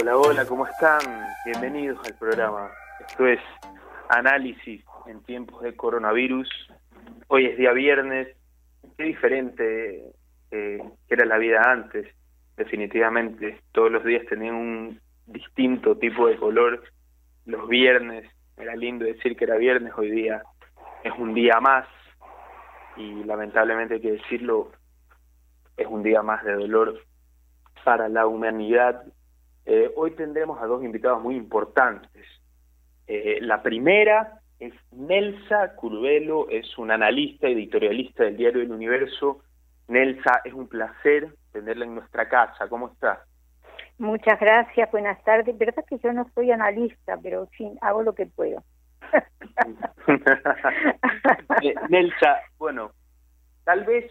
Hola, hola, ¿cómo están? Bienvenidos al programa. Esto es Análisis en tiempos de coronavirus. Hoy es día viernes. Qué diferente eh, era la vida antes. Definitivamente, todos los días tenían un distinto tipo de color. Los viernes, era lindo decir que era viernes, hoy día es un día más. Y lamentablemente hay que decirlo, es un día más de dolor para la humanidad. Eh, hoy tendremos a dos invitados muy importantes. Eh, la primera es Nelsa Curvelo, es una analista, editorialista del diario El Universo. Nelsa, es un placer tenerla en nuestra casa. ¿Cómo está? Muchas gracias, buenas tardes. Verdad que yo no soy analista, pero sí, hago lo que puedo. Eh, Nelsa, bueno, tal vez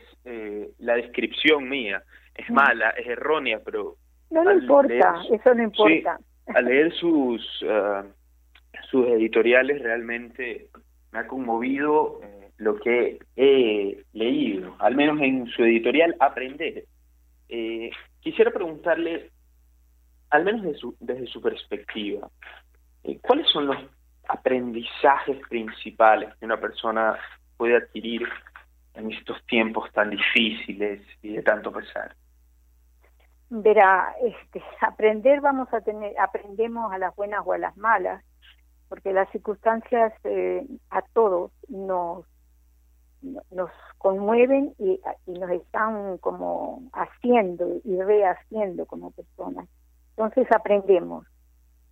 la descripción mía es mala, es errónea, pero... No le importa, eso no importa. al leer sus, ah, sus editoriales realmente me ha conmovido eh, lo que he leído, al menos en su editorial Aprender. Eh, quisiera preguntarle, al menos desde su perspectiva, eh, ¿cuáles son los aprendizajes principales que una persona puede adquirir en estos tiempos tan difíciles y de tanto pesar? Verá, este, aprender vamos a tener, aprendemos a las buenas o a las malas, porque las circunstancias eh, a todos nos nos conmueven y, nos están como haciendo y rehaciendo como personas. Entonces aprendemos,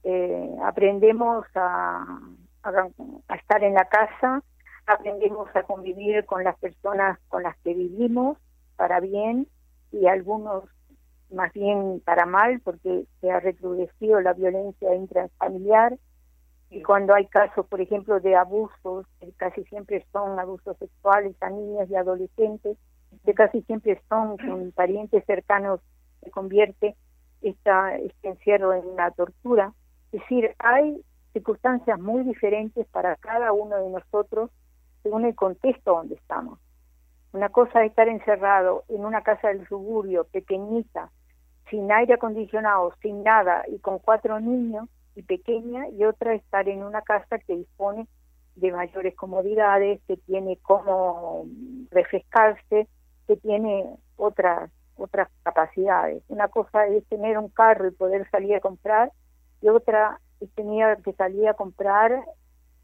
eh, aprendemos a, a estar en la casa, aprendemos a convivir con las personas con las que vivimos para bien y algunos más bien para mal porque se ha recrudecido la violencia intrafamiliar y cuando hay casos, por ejemplo, de abusos, que casi siempre son abusos sexuales a niñas y adolescentes, que casi siempre son con parientes cercanos, se convierte esta, este encierro en una tortura. Es decir, hay circunstancias muy diferentes para cada uno de nosotros según el contexto donde estamos. Una cosa es estar encerrado en una casa del suburbio pequeñita, sin aire acondicionado, sin nada y con cuatro niños y pequeña, y otra estar en una casa que dispone de mayores comodidades, que tiene cómo refrescarse, que tiene otras otras capacidades. Una cosa es tener un carro y poder salir a comprar, y otra es tener que salir a comprar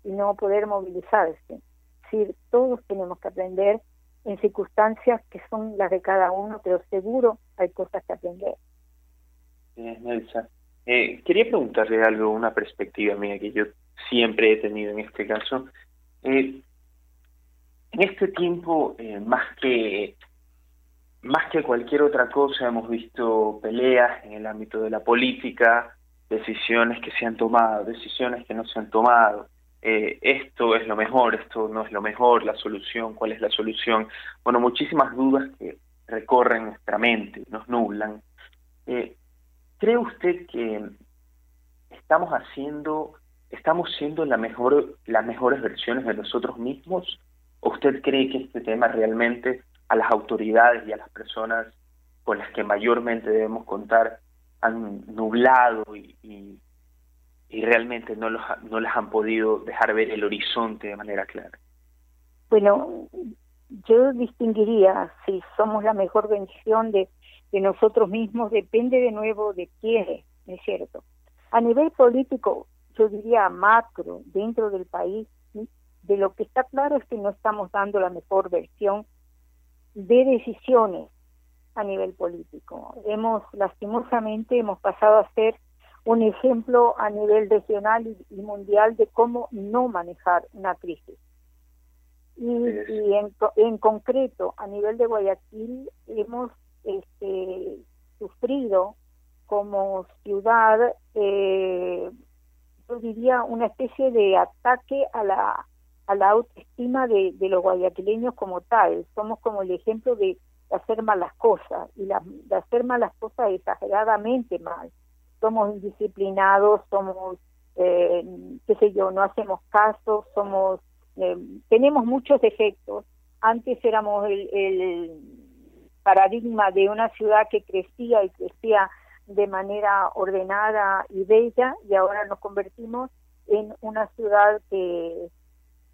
y no poder movilizarse. Es decir, todos tenemos que aprender en circunstancias que son las de cada uno, pero seguro hay cosas que aprender. Nelsa. Eh, quería preguntarle algo, una perspectiva mía que yo siempre he tenido en este caso. Eh, en este tiempo, eh, más que más que cualquier otra cosa, hemos visto peleas en el ámbito de la política, decisiones que se han tomado, decisiones que no se han tomado. esto es lo mejor, esto no es lo mejor, la solución, cuál es la solución. Bueno, muchísimas dudas que recorren nuestra mente, nos nublan. Eh, ¿Cree usted que estamos haciendo, estamos siendo la mejor, las mejores versiones de nosotros mismos? ¿O usted cree que este tema realmente a las autoridades y a las personas con las que mayormente debemos contar han nublado y, y, realmente no, los, no les han podido dejar ver el horizonte de manera clara? Bueno, yo distinguiría si somos la mejor versión de de nosotros mismos depende de nuevo de quién es cierto? A nivel político, yo diría macro, dentro del país, de lo que está claro es que no estamos dando la mejor versión de decisiones a nivel político. Hemos, lastimosamente, hemos pasado a ser un ejemplo a nivel regional y, mundial de cómo no manejar una crisis. Y, en, en concreto, a nivel de Guayaquil, hemos este, sufrido como ciudad, eh, yo diría, una especie de ataque a la, a la autoestima de, los guayaquileños como tal. Somos como el ejemplo de, hacer malas cosas y de hacer malas cosas exageradamente mal. Somos indisciplinados, somos, eh, qué sé yo, no hacemos caso, somos, eh, tenemos muchos defectos. Antes éramos el paradigma de una ciudad que crecía y crecía de manera ordenada y bella y ahora nos convertimos en una ciudad que,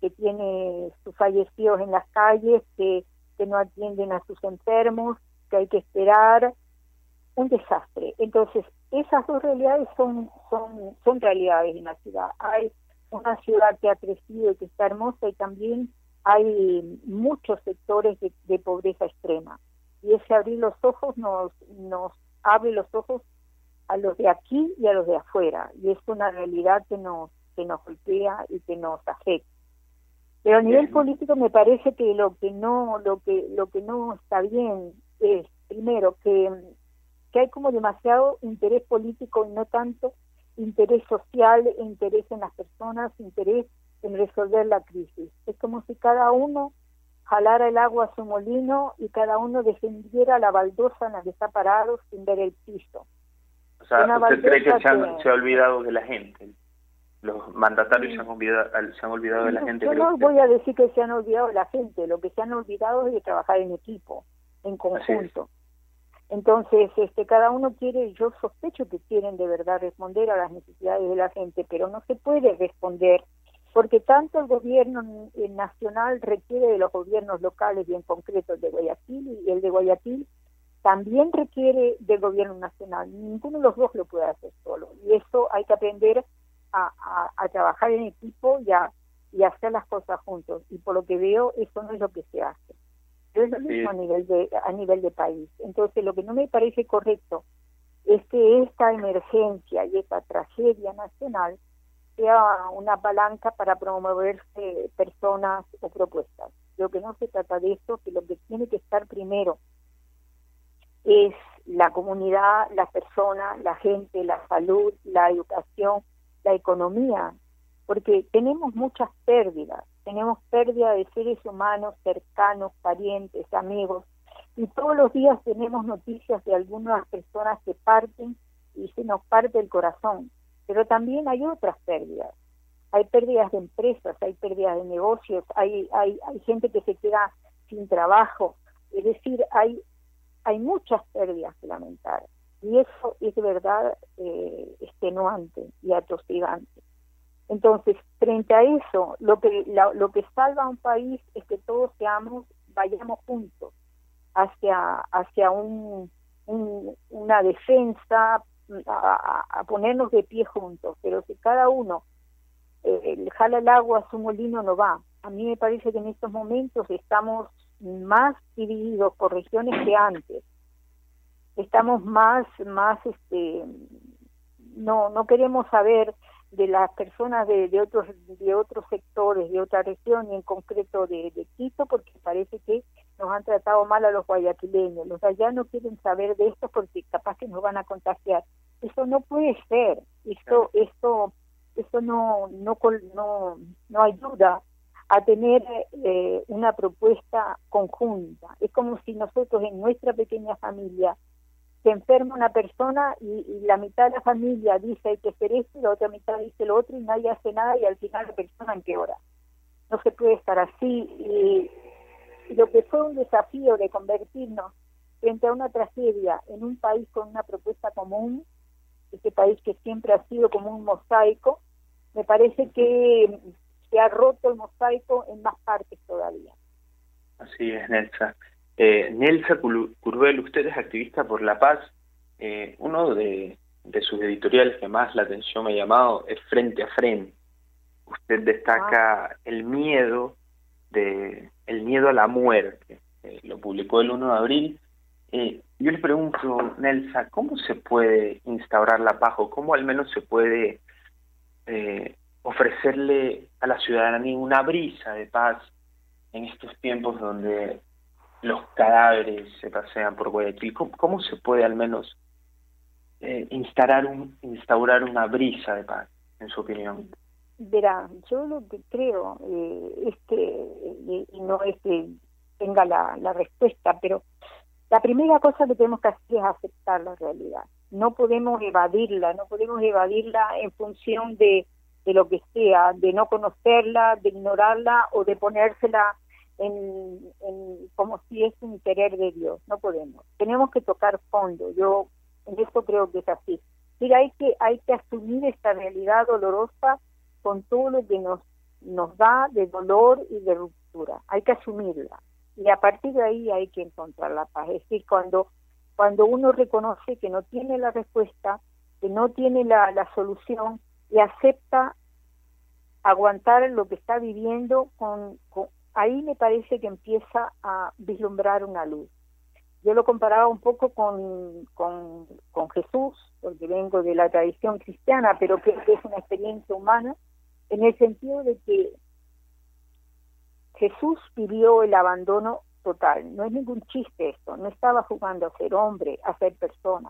que tiene sus fallecidos en las calles, que, que no atienden a sus enfermos, que hay que esperar, un desastre. Entonces, esas dos realidades son, son, son realidades en la ciudad. Hay una ciudad que ha crecido y que está hermosa y también hay muchos sectores de, pobreza extrema. Y ese abrir los ojos nos, nos abre los ojos a los de aquí y a los de afuera. Y es una realidad que nos, que nos golpea y que nos afecta. Pero a nivel político me parece que lo que no, lo que, lo que no está bien es, primero, que, que hay como demasiado interés político y no tanto interés social, interés en las personas, interés en resolver la crisis. Es como si cada uno jalara el agua a su molino y cada uno defendiera la baldosa en la que está parado sin ver el piso. O sea, ¿usted cree que se, ha olvidado de la gente? Los mandatarios se, han olvidado, se han olvidado de la gente. Yo no voy a decir que se han olvidado de la gente, lo que se han olvidado es de trabajar en equipo, en conjunto. Entonces, este, cada uno quiere, yo sospecho que quieren de verdad responder a las necesidades de la gente, pero no se puede responder porque tanto el gobierno nacional requiere de los gobiernos locales y en concreto el de Guayaquil y el de Guayaquil también requiere del gobierno nacional. Ninguno de los dos lo puede hacer solo y eso hay que aprender a, trabajar en equipo y a, y hacer las cosas juntos y por lo que veo eso no es lo que se hace. Es lo mismo a nivel de a nivel de país. Entonces lo que no me parece correcto es que esta emergencia y esta tragedia nacional sea una palanca para promoverse personas o propuestas. Lo que no se trata de esto, que lo que tiene que estar primero es la comunidad, la persona, la gente, la salud, la educación, la economía, porque tenemos muchas pérdidas, tenemos pérdida de seres humanos cercanos, parientes, amigos, y todos los días tenemos noticias de algunas personas que parten y se nos parte el corazón pero también hay otras pérdidas. Hay pérdidas de empresas, hay pérdidas de negocios, hay, hay, hay gente que se queda sin trabajo. Es decir, hay, hay muchas pérdidas que lamentar. Y eso es de verdad eh, extenuante y atosigante. Entonces, frente a eso, lo que, lo que salva a un país es que todos seamos, vayamos juntos hacia, hacia un, una defensa a, ponernos de pie juntos, pero si cada uno eh, jala el agua a su molino no va. A mí me parece que en estos momentos estamos más divididos por regiones que antes. Estamos más, más, este, no, no queremos saber de las personas de, de otros de otros sectores de otra región y en concreto de, de Quito porque parece que nos han tratado mal a los guayaquileños. Los allá no quieren saber de esto porque capaz que nos van a contagiar. Eso no puede ser. Esto esto esto no no no no ayuda a tener eh, una propuesta conjunta. Es como si nosotros en nuestra pequeña familia se enferma una persona y, la mitad de la familia dice hay que hacer esto y la otra mitad dice lo otro y nadie hace nada y al final la persona empeora. No se puede estar así y, lo que fue un desafío de convertirnos frente a una tragedia en un país con una propuesta común, este país que siempre ha sido como un mosaico, me parece que se ha roto el mosaico en más partes todavía. Así es, Nelsa. Eh, Nelsa Curbel, usted es activista por la paz. Eh, uno de, sus editoriales que más la atención me ha llamado es Frente a Frente. Usted destaca ah. el miedo de el miedo a la muerte. Eh, lo publicó el 1 de abril. Eh, yo le pregunto, Nelsa, ¿cómo se puede instaurar la paz o cómo al menos se puede ofrecerle a la ciudadanía una brisa de paz en estos tiempos donde los cadáveres se pasean por Guayaquil. ¿Cómo, se puede al menos eh, instaurar, un, instaurar una brisa de paz, en su opinión? Verá, yo lo que creo eh, es que, y no es que tenga la, la respuesta, pero la primera cosa que tenemos que hacer es aceptar la realidad. No podemos evadirla, no podemos evadirla en función de, de lo que sea, de no conocerla, de ignorarla o de ponérsela en, como si es un querer de Dios, no podemos. Tenemos que tocar fondo. Yo En esto creo que es así. Mira, hay que, hay que asumir esta realidad dolorosa con todo lo que nos, nos da de dolor y de ruptura. Hay que asumirla. Y a partir de ahí hay que encontrar la paz. Es decir, cuando, cuando uno reconoce que no tiene la respuesta, que no tiene la, la solución y acepta aguantar lo que está viviendo, con, ahí me parece que empieza a vislumbrar una luz. Yo lo comparaba un poco con, con, con Jesús, porque vengo de la tradición cristiana, pero creo que es una experiencia humana, en el sentido de que Jesús vivió el abandono total. No es ningún chiste esto, no estaba jugando a ser hombre, a ser persona.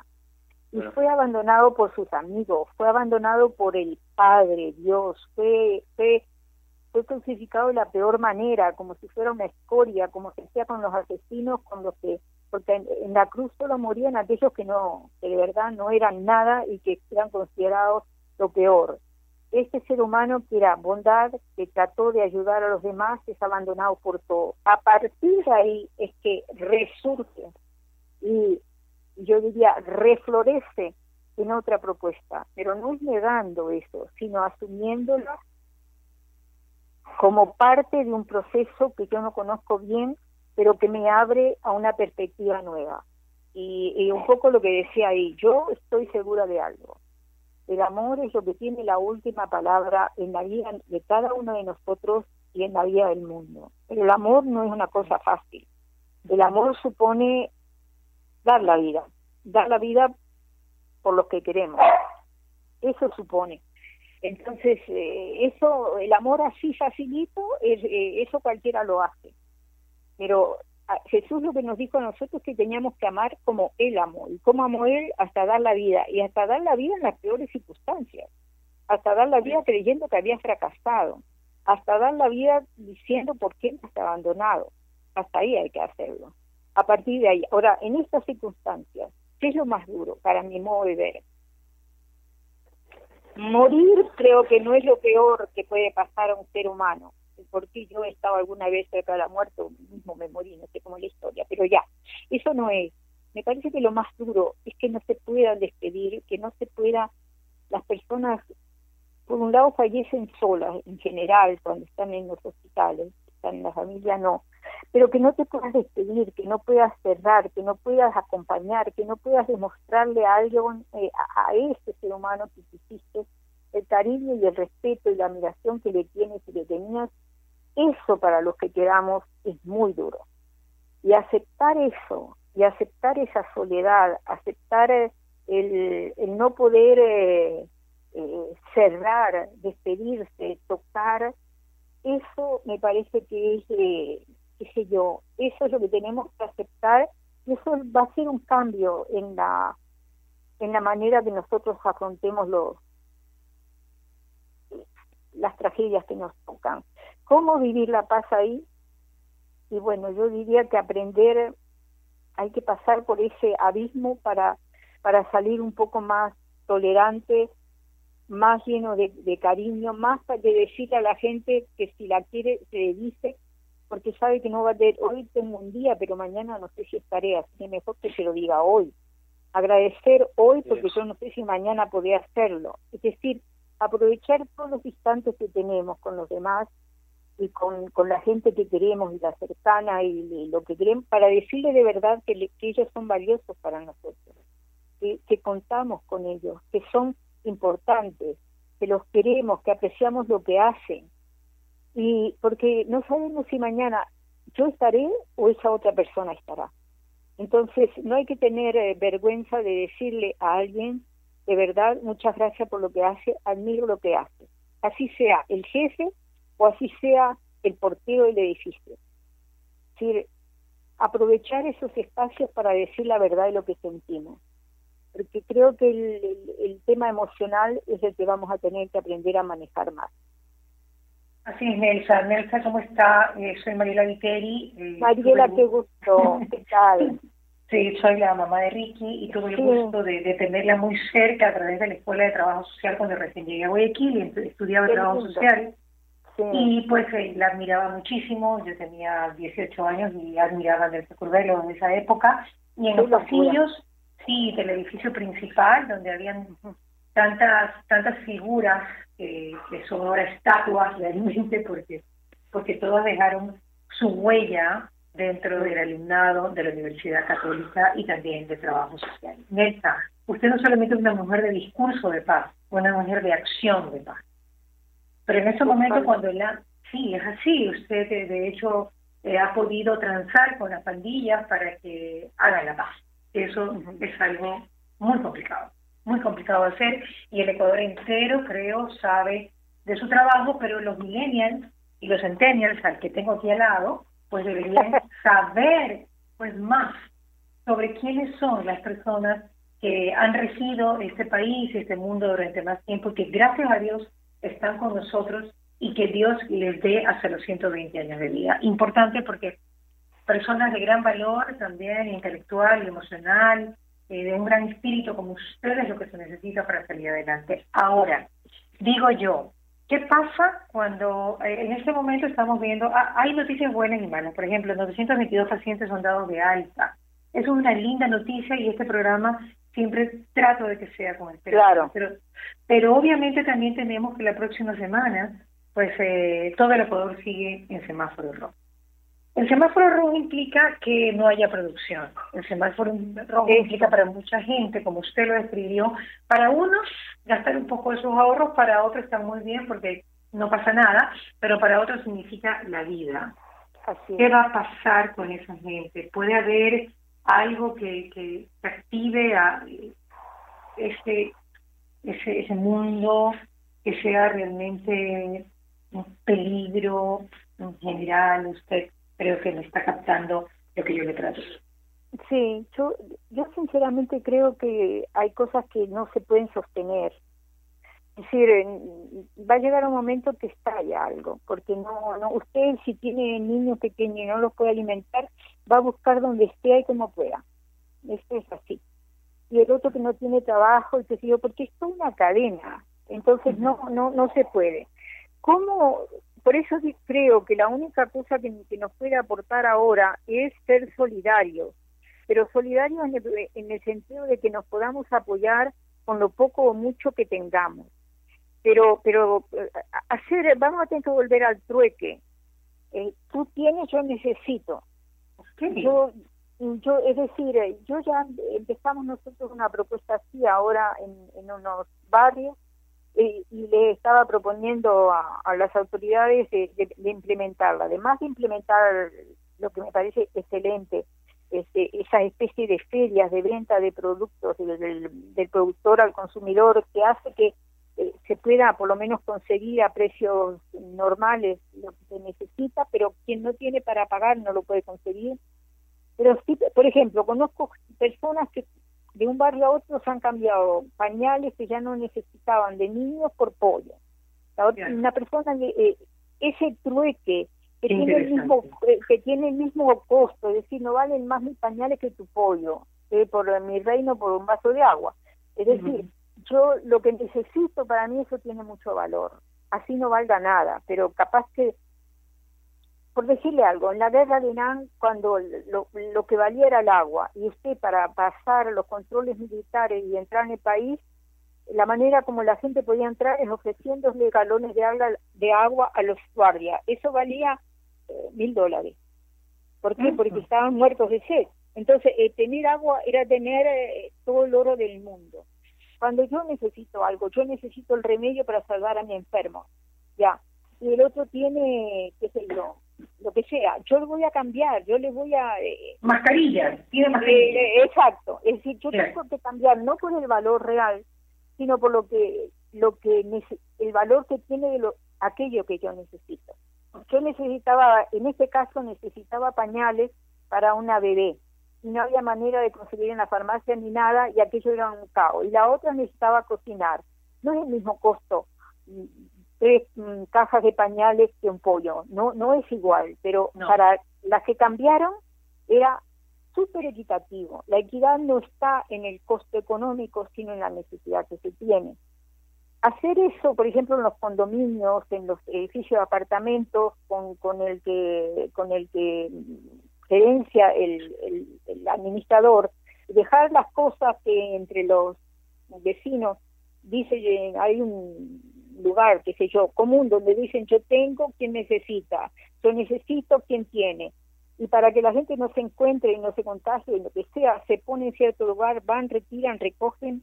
Y fue abandonado por sus amigos, fue abandonado por el Padre, Dios, fue, fue, fue crucificado de la peor manera, como si fuera una escoria, como se hacía con los asesinos, con los que porque en, la cruz solo morían aquellos que no, que de verdad no eran nada y que eran considerados lo peor. Este ser humano que era bondad, que trató de ayudar a los demás, es abandonado por todo. A partir de ahí es que resurge y yo diría reflorece en otra propuesta, pero no negando eso, sino asumiéndolo como parte de un proceso que yo no conozco bien, pero que me abre a una perspectiva nueva. Y, un poco lo que decía ahí, yo estoy segura de algo. El amor es lo que tiene la última palabra en la vida de cada uno de nosotros y en la vida del mundo. Pero el amor no es una cosa fácil. El amor supone dar la vida, dar la vida por lo que queremos. Eso supone. Entonces, eh, eso, el amor así facilito, es, eh, eso cualquiera lo hace. Pero Jesús lo que nos dijo a nosotros es que teníamos que amar como Él amó. ¿Y cómo amó Él? Hasta dar la vida. Y hasta dar la vida en las peores circunstancias. Hasta dar la vida creyendo que había fracasado. Hasta dar la vida diciendo por qué nos ha abandonado. Hasta ahí hay que hacerlo. A partir de ahí. Ahora, en estas circunstancias, ¿qué es lo más duro para mi modo de ver? Morir creo que no es lo peor que puede pasar a un ser humano porque yo he estado alguna vez cerca de la muerte, mismo me morí, no sé cómo es la historia, pero ya, eso no es. Me parece que lo más duro es que no se puedan despedir, que no se pueda, las personas, por un lado, fallecen solas en general cuando están en los hospitales, en la familia, no, pero que no te puedas despedir, que no puedas cerrar, que no puedas acompañar, que no puedas demostrarle a alguien, eh, a, a ese ser humano que hiciste, el cariño y el respeto y la admiración que le tienes y le tenías eso para los que quedamos es muy duro. Y aceptar eso, y aceptar esa soledad, aceptar el, el no poder eh, eh, cerrar, despedirse, tocar, eso me parece que es, eh, qué sé yo, eso es lo que tenemos que aceptar y eso va a ser un cambio en la en la manera que nosotros afrontemos los las tragedias que nos tocan. ¿Cómo vivir la paz ahí? Y bueno, yo diría que aprender, hay que pasar por ese abismo para, para salir un poco más tolerante, más lleno de, cariño, más de decirle a la gente que si la quiere, se le dice, porque sabe que no va a tener, hoy tengo un día, pero mañana no sé si estaré, así que mejor que se lo diga hoy. Agradecer hoy porque yo no sé si mañana podría hacerlo. Es decir, aprovechar todos los instantes que tenemos con los demás y con, con la gente que queremos y la cercana y, lo que queremos para decirle de verdad que, que ellos son valiosos para nosotros, que, que contamos con ellos, que son importantes, que los queremos, que apreciamos lo que hacen. Y porque no sabemos si mañana yo estaré o esa otra persona estará. Entonces, no hay que tener eh, vergüenza de decirle a alguien, de verdad, muchas gracias por lo que hace, admiro lo que hace. Así sea el jefe o así sea el portero del edificio. Es decir, aprovechar esos espacios para decir la verdad de lo que sentimos. Porque creo que el, tema emocional es el que vamos a tener que aprender a manejar más. Así es, Nelsa. Nelsa, ¿cómo está? Eh, soy Mariela Viteri. Eh, Mariela, qué gusto. ¿Qué tal? Sí, soy la mamá de Ricky y tuve el gusto de, de, tenerla muy cerca a través de la Escuela de Trabajo Social cuando recién llegué a Guayaquil y estudiaba Trabajo Social. Y pues eh, la admiraba muchísimo, yo tenía 18 años y admiraba a Nelson Curvelo en esa época. Y en los pasillos, sí, del edificio principal, donde habían tantas tantas figuras que, son ahora estatuas realmente, porque, porque todas dejaron su huella dentro del alumnado de la Universidad Católica y también de trabajo social. Nelsa, usted no solamente es una mujer de discurso de paz, una mujer de acción de paz. Pero en ese momento cuando la... Sí, es así. Usted, de hecho, eh, ha podido transar con las pandillas para que hagan la paz. Eso es algo muy complicado, muy complicado de hacer. Y el Ecuador entero, creo, sabe de su trabajo, pero los millennials y los centennials, al que tengo aquí al lado, pues deberían saber pues más sobre quiénes son las personas que han regido este país, este mundo durante más tiempo, que gracias a Dios están con nosotros y que Dios les dé hasta los 120 años de vida. Importante porque personas de gran valor también, intelectual y emocional, eh, de un gran espíritu como ustedes, lo que se necesita para salir adelante. Ahora, digo yo, ¿qué pasa cuando eh, en este momento estamos viendo, ah, hay noticias buenas y malas? Por ejemplo, 922 pacientes son dados de alta. Eso es una linda noticia y este programa siempre trato de que sea con el Claro. Pero, pero obviamente también tenemos que la próxima semana, pues eh, todo el Ecuador sigue en semáforo rojo. El semáforo rojo implica que no haya producción. El semáforo rojo implica para mucha gente, como usted lo describió, para unos gastar un poco de sus ahorros, para otros está muy bien porque no pasa nada, pero para otros significa la vida. ¿Qué va a pasar con esa gente? Puede haber algo que, que, active a ese, ese, ese mundo, que sea realmente un peligro en general. Usted creo que me está captando lo que yo le trato. Sí, yo, yo sinceramente creo que hay cosas que no se pueden sostener. Es decir, va a llegar un momento que estalla algo, porque no, no usted si tiene niños pequeños y no los puede alimentar, va a buscar donde esté y como pueda. Esto es así. Y el otro que no tiene trabajo, y que sigue, porque esto es una cadena, entonces no, no, no se puede. ¿Cómo? Por eso creo que la única cosa que, nos puede aportar ahora es ser solidarios, pero solidarios en el, en el sentido de que nos podamos apoyar con lo poco o mucho que tengamos. Pero, pero eh, hacer, vamos a tener que volver al trueque. Eh, tú tienes, yo necesito. Yo, yo, es decir, eh, yo ya empezamos nosotros una propuesta así ahora en, en unos barrios y, le estaba proponiendo a, las autoridades de, implementarla. Además de implementar lo que me parece excelente, este, esa especie de ferias de venta de productos del, del productor al consumidor que hace que eh, se pueda por lo menos conseguir a precios normales lo que se necesita, pero quien no tiene para pagar no lo puede conseguir. Pero sí, por ejemplo, conozco personas que de un barrio a otro se han cambiado pañales que ya no necesitaban de niños por pollo. una persona eh, ese trueque que tiene el mismo eh, que tiene el mismo costo, es decir, no valen más mis pañales que tu pollo, eh, por mi reino por un vaso de agua. Es decir, yo lo que necesito para mí eso tiene mucho valor. Así no valga nada, pero capaz que por decirle algo, en la guerra de Nan, cuando lo, que valía era el agua, y usted para pasar los controles militares y entrar en el país, la manera como la gente podía entrar es ofreciéndole galones de agua, de agua a los guardias. Eso valía eh, mil dólares. ¿Por qué? Porque estaban muertos de sed. Entonces, eh, tener agua era tener eh, todo el oro del mundo. Cuando yo necesito algo, yo necesito el remedio para salvar a mi enfermo, ya. Y el otro tiene, qué sé yo, lo que sea, yo lo voy a cambiar, yo le voy a... Eh, mascarilla, tiene mascarilla. Eh, exacto, es decir, yo tengo que cambiar no por el valor real, sino por lo que lo que el valor que tiene de lo, aquello que yo necesito. Yo necesitaba, en este caso necesitaba pañales para una bebé y no había manera de conseguir en la farmacia ni nada y aquello era un caos. Y la otra necesitaba cocinar. No es el mismo costo tres mm, cajas de pañales que un pollo. No, no es igual, pero para las que cambiaron era súper equitativo. La equidad no está en el costo económico, sino en la necesidad que se tiene. Hacer eso, por ejemplo, en los condominios, en los edificios de apartamentos, con, con el que con el que gerencia el, el, administrador, dejar las cosas que entre los vecinos dice hay un lugar, qué sé yo, común donde dicen yo tengo quien necesita, yo necesito quien tiene. Y para que la gente no se encuentre y no se contagie, lo que sea, se pone en cierto lugar, van, retiran, recogen.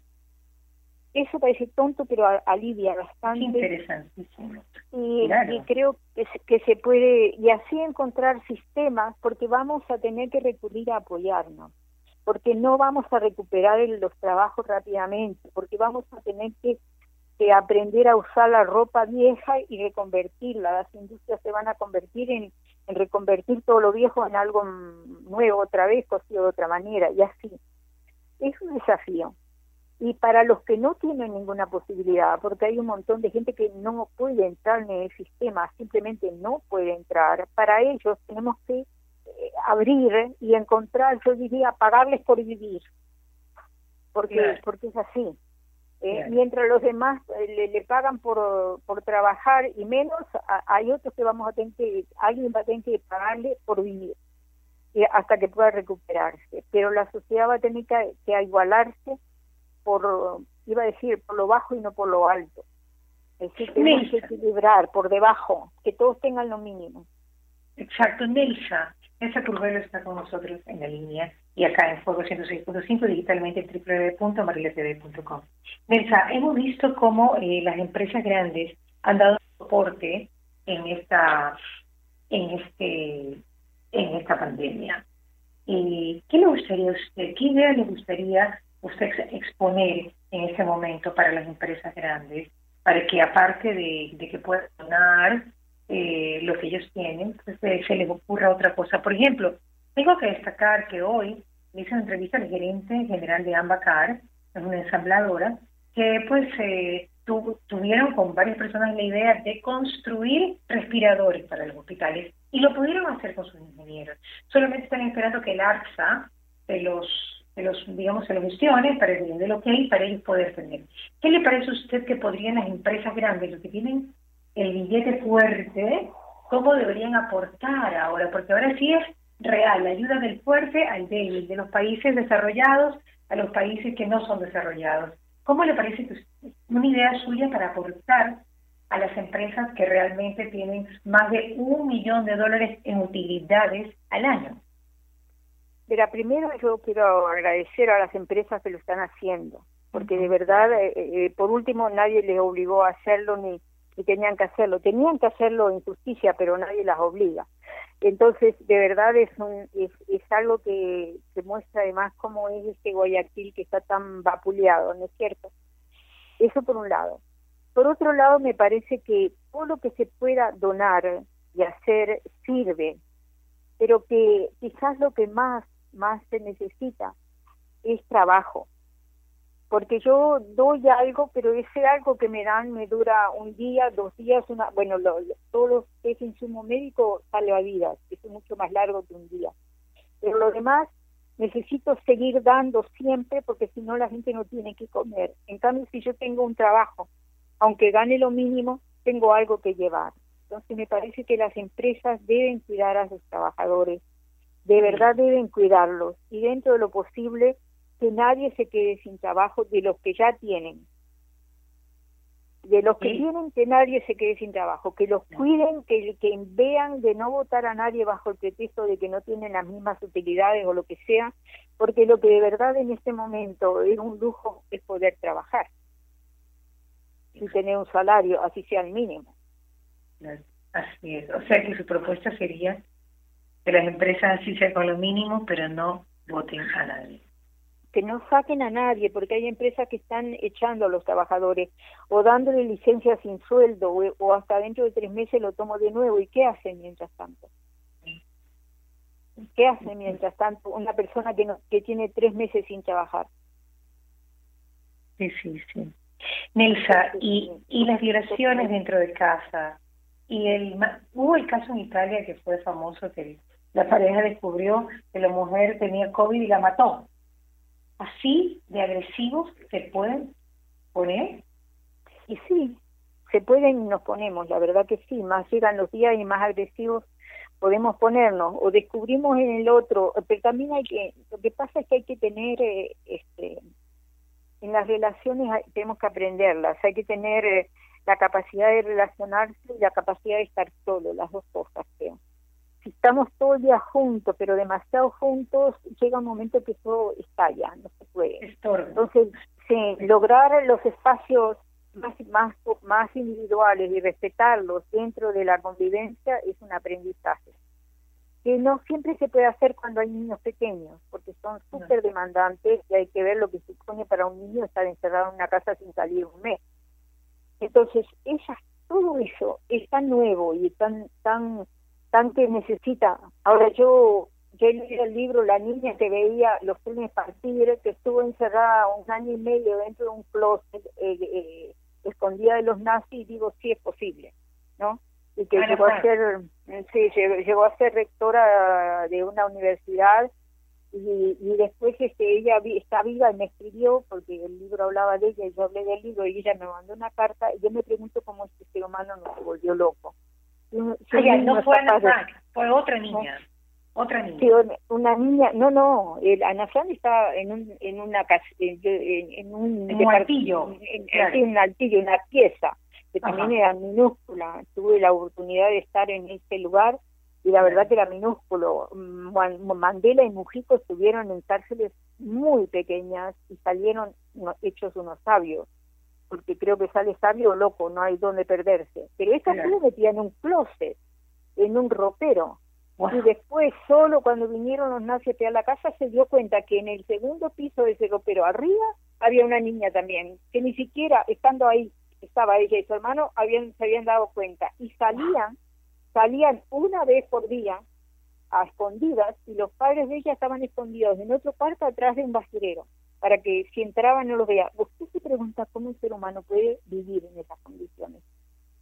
Eso parece tonto, pero alivia bastante. Interesantísimo. Y, y creo que se, que se puede, y así encontrar sistemas, porque vamos a tener que recurrir a apoyarnos porque no vamos a recuperar los trabajos rápidamente, porque vamos a tener que, aprender a usar la ropa vieja y reconvertirla. Las industrias se van a convertir en, reconvertir todo lo viejo en algo nuevo otra vez, cosido de otra manera, y así. Es un desafío. Y para los que no tienen ninguna posibilidad, porque hay un montón de gente que no puede entrar en el sistema, simplemente no puede entrar, para ellos tenemos que abrir y encontrar, yo diría, pagarles por vivir, porque, porque es así. Eh, mientras los demás eh, le, pagan por, por trabajar y menos, hay otros que vamos a tener que, alguien va a tener que pagarle por vivir eh, hasta que pueda recuperarse. Pero la sociedad va a tener que, que igualarse por, iba a decir, por lo bajo y no por lo alto. Es decir, tenemos que equilibrar por debajo, que todos tengan lo mínimo. Exacto, Nelsa. Ese Curvelo está con nosotros en la línea y acá en Fuego 106.5 digitalmente en www.mariletv.com. Nelsa, hemos visto cómo eh, las empresas grandes han dado soporte en esta en este en esta pandemia. ¿Y ¿Qué le gustaría usted, qué idea le gustaría usted exponer en este momento para las empresas grandes para que aparte de, de que puedan donar eh, lo que ellos tienen, pues eh, se les ocurra otra cosa. Por ejemplo, tengo que destacar que hoy hice una entrevista al gerente general de Ambacar, es una ensambladora, que pues eh, tuvieron con varias personas la idea de construir respiradores para los hospitales y lo pudieron hacer con sus ingenieros. Solamente están esperando que el ARSA de los de los, digamos, se los gestione para que den ok para ellos poder tener. ¿Qué le parece a usted que podrían las empresas grandes, los que tienen el billete fuerte, cómo deberían aportar ahora, porque ahora sí es real, la ayuda del fuerte al débil, de los países desarrollados a los países que no son desarrollados. ¿Cómo le parece una idea suya para aportar a las empresas que realmente tienen más de un millón de dólares en utilidades al año? Mira, primero yo quiero agradecer a las empresas que lo están haciendo, porque de verdad, eh, eh, por último, nadie les obligó a hacerlo ni y tenían que hacerlo. Tenían que hacerlo en justicia, pero nadie las obliga. Entonces, de verdad es, un, es, es algo que, se muestra además cómo es este Guayaquil que está tan vapuleado, ¿no es cierto? Eso por un lado. Por otro lado, me parece que todo lo que se pueda donar y hacer sirve, pero que quizás lo que más, más se necesita es trabajo porque yo doy algo, pero ese algo que me dan me dura un día, dos días, una, bueno, lo, todo lo que es insumo médico sale a vida, es mucho más largo que un día. Pero lo demás necesito seguir dando siempre porque si no la gente no tiene que comer. En cambio, si yo tengo un trabajo, aunque gane lo mínimo, tengo algo que llevar. Entonces me parece que las empresas deben cuidar a sus trabajadores, de verdad deben cuidarlos y dentro de lo posible que nadie se quede sin trabajo de los que ya tienen. De los que tienen, que nadie se quede sin trabajo, que los cuiden, que, que vean de no votar a nadie bajo el pretexto de que no tienen las mismas utilidades o lo que sea, porque lo que de verdad en este momento es un lujo es poder trabajar y tener un salario, así sea el mínimo. Así es, o sea que su propuesta sería que las empresas así sean con lo mínimo, pero no voten a nadie que no saquen a nadie, porque hay empresas que están echando a los trabajadores o dándole licencia sin sueldo o, hasta dentro de tres meses lo tomo de nuevo. ¿Y qué hacen mientras tanto? ¿Qué hace mientras tanto una persona que, no, que tiene tres meses sin trabajar? Sí, sí, sí. Nelsa, y, y las violaciones dentro de casa. Y el hubo el caso en Italia que fue famoso que la pareja descubrió que la mujer tenía COVID y la mató así de agresivos se pueden poner? Y sí, se pueden y nos ponemos, la verdad que sí, más llegan los días y más agresivos, podemos ponernos o descubrimos en el otro, pero también hay que, lo que pasa es que hay que tener, eh, este, en las relaciones tenemos que aprenderlas, hay que tener eh, la capacidad de relacionarse y la capacidad de estar solo, las dos cosas creo. Si estamos todo el día juntos, pero demasiado juntos, llega un momento que todo estalla, no se puede. Entonces, sí, lograr los espacios más, más, más individuales y respetarlos dentro de la convivencia es un aprendizaje que no siempre se puede hacer cuando hay niños pequeños, porque son súper demandantes y hay que ver lo que supone para un niño estar encerrado en una casa sin salir un mes. Entonces, ella, todo eso es tan nuevo y tan, tan, tan que necesita. Ahora yo, yo leí el libro La niña que veía los trenes partir, que estuvo encerrada un año y medio dentro de un closet, eh, eh, escondida de los nazis, y digo, sí es posible, ¿no? y que llegó a ser sí llegó, a ser rectora de una universidad y, y después este ella está viva y me escribió porque el libro hablaba de ella y yo hablé del libro y ella me mandó una carta y yo me pregunto cómo este ser humano no se volvió loco no fue Ana Frank, fue otra niña otra niña. Sí, una niña no no el Ana Frank estaba en un en una casa en, en, un, en un altillo en, un altillo una pieza que también era minúscula. Tuve la oportunidad de estar en ese lugar y la verdad que era minúsculo. Mandela y Mujico estuvieron en cárceles muy pequeñas y salieron hechos unos sabios, porque creo que sale sabio o loco, no hay donde perderse. Pero esta claro. metía en un closet, en un ropero. Y después, solo cuando vinieron los nazis a la casa, se dio cuenta que en el segundo piso de ese ropero arriba había una niña también, que ni siquiera estando ahí estaba ella y su hermano habían se habían dado cuenta y salían salían una vez por día a escondidas y los padres de ella estaban escondidos en otro cuarto atrás de un basurero para que si entraban no los vea. Usted se pregunta cómo un ser humano puede vivir en esas condiciones.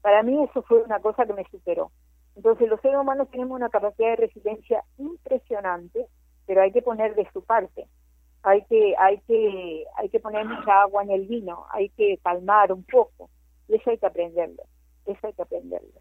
Para mí eso fue una cosa que me superó. Entonces los seres humanos tenemos una capacidad de resiliencia impresionante, pero hay que poner de su parte hay que hay que hay que poner mucha agua en el vino hay que calmar un poco y eso hay que aprenderlo eso hay que aprenderlo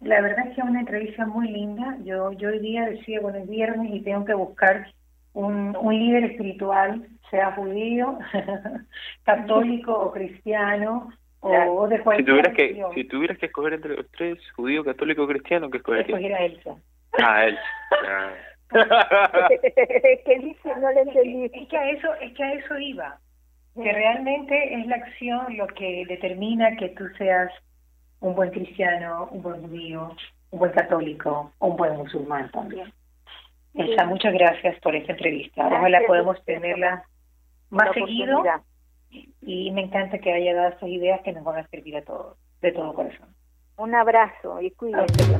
la verdad es que es una entrevista muy linda yo yo hoy día decía bueno es viernes y tengo que buscar un, un líder espiritual sea judío católico o cristiano o de cualquier si tuvieras que si tuvieras que escoger entre los tres judío católico o cristiano qué escogerías escoger a Elsa. Ah Elsa. Que dice, no le entendí. Es que a eso, es que a eso iba. Que realmente es la acción lo que determina que tú seas un buen cristiano, un buen judío, un buen católico, un buen musulmán también. Elsa, muchas gracias por esta entrevista. Ojalá podemos tenerla más seguido y me encanta que haya dado estas ideas que nos van a servir a todos, de todo corazón. Un abrazo y cuídense.